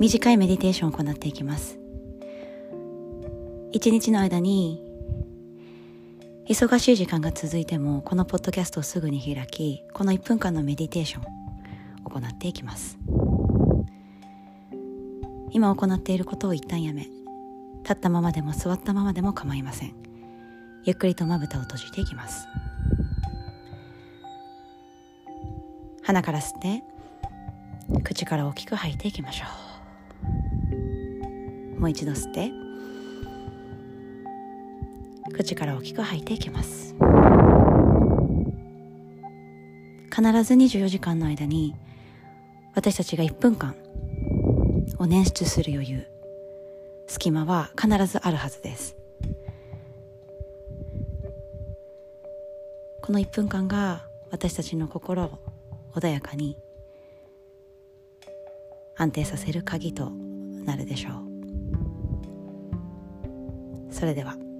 短いメディテーションを行っていきます。一日の間に忙しい時間が続いてもこのポッドキャストをすぐに開きこの1分間のメディテーションを行っていきます。今行っていることを一旦やめ立ったままでも座ったままでも構いません。ゆっくりとまぶたを閉じていきます。鼻から吸って口から大きく吐いていきましょう。もう一度吸って。口から大きく吐いていきます。必ず24時間の間に私たちが1分間を捻出する余裕隙間は必ずあるはずです。この1分間が私たちの心を穏やかに安定させる鍵となるでしょう。それでは。